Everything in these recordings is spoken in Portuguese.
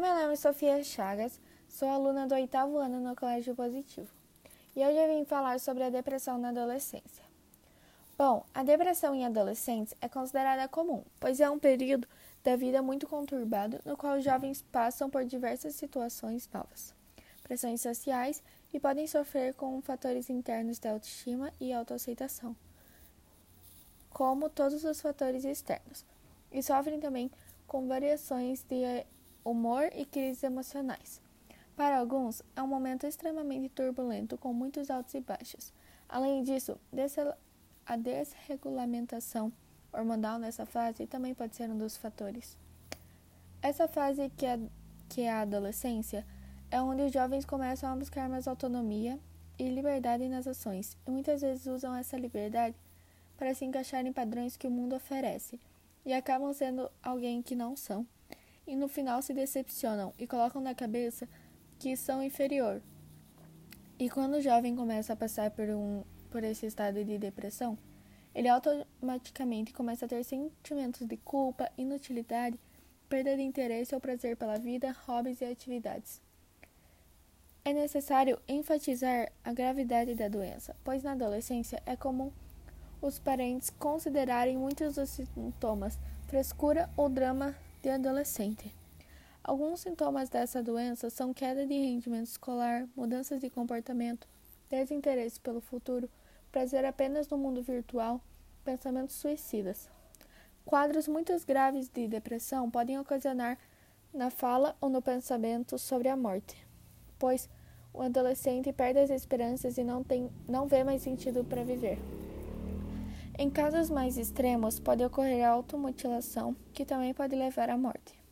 Oi, meu nome é Sofia Chagas, sou aluna do oitavo ano no Colégio Positivo e hoje eu vim falar sobre a depressão na adolescência. Bom, a depressão em adolescentes é considerada comum, pois é um período da vida muito conturbado no qual os jovens passam por diversas situações novas, pressões sociais e podem sofrer com fatores internos de autoestima e autoaceitação, como todos os fatores externos, e sofrem também com variações de humor e crises emocionais. Para alguns, é um momento extremamente turbulento, com muitos altos e baixos. Além disso, a desregulamentação hormonal nessa fase também pode ser um dos fatores. Essa fase, que é, que é a adolescência, é onde os jovens começam a buscar mais autonomia e liberdade nas ações, e muitas vezes usam essa liberdade para se encaixar em padrões que o mundo oferece, e acabam sendo alguém que não são e no final se decepcionam e colocam na cabeça que são inferior. E quando o jovem começa a passar por, um, por esse estado de depressão, ele automaticamente começa a ter sentimentos de culpa, inutilidade, perda de interesse ou prazer pela vida, hobbies e atividades. É necessário enfatizar a gravidade da doença, pois na adolescência é comum os parentes considerarem muitos dos sintomas frescura ou drama de adolescente. Alguns sintomas dessa doença são queda de rendimento escolar, mudanças de comportamento, desinteresse pelo futuro, prazer apenas no mundo virtual, pensamentos suicidas. Quadros muito graves de depressão podem ocasionar na fala ou no pensamento sobre a morte, pois o adolescente perde as esperanças e não, tem, não vê mais sentido para viver. Em casos mais extremos, pode ocorrer a automutilação, que também pode levar à morte.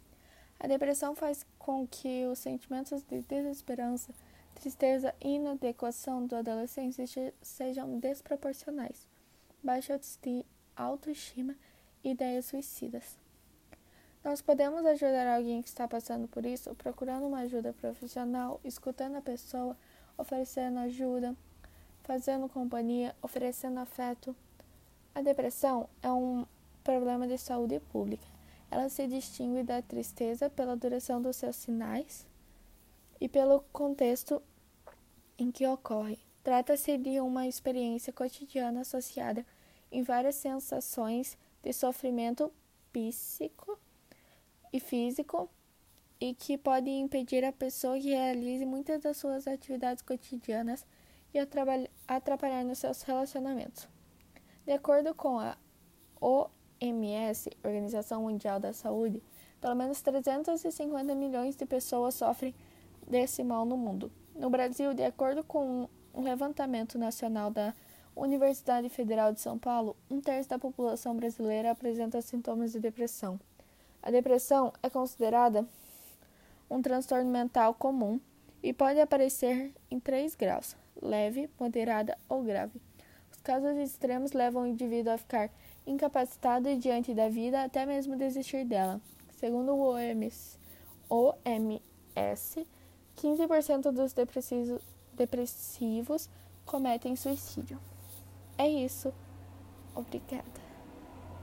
A depressão faz com que os sentimentos de desesperança, tristeza e inadequação do adolescente sejam desproporcionais, baixa autoestima e ideias suicidas. Nós podemos ajudar alguém que está passando por isso procurando uma ajuda profissional, escutando a pessoa, oferecendo ajuda, fazendo companhia, oferecendo afeto a depressão é um problema de saúde pública. Ela se distingue da tristeza pela duração dos seus sinais e pelo contexto em que ocorre. Trata-se de uma experiência cotidiana associada em várias sensações de sofrimento psíquico e físico e que pode impedir a pessoa que realize muitas das suas atividades cotidianas e atrapalhar nos seus relacionamentos. De acordo com a OMS, Organização Mundial da Saúde, pelo menos 350 milhões de pessoas sofrem desse mal no mundo. No Brasil, de acordo com um levantamento nacional da Universidade Federal de São Paulo, um terço da população brasileira apresenta sintomas de depressão. A depressão é considerada um transtorno mental comum e pode aparecer em três graus: leve, moderada ou grave. Casos extremos levam o indivíduo a ficar incapacitado diante da vida, até mesmo desistir dela. Segundo o OMS, OMS 15% dos depressivos, cometem suicídio. É isso. Obrigada.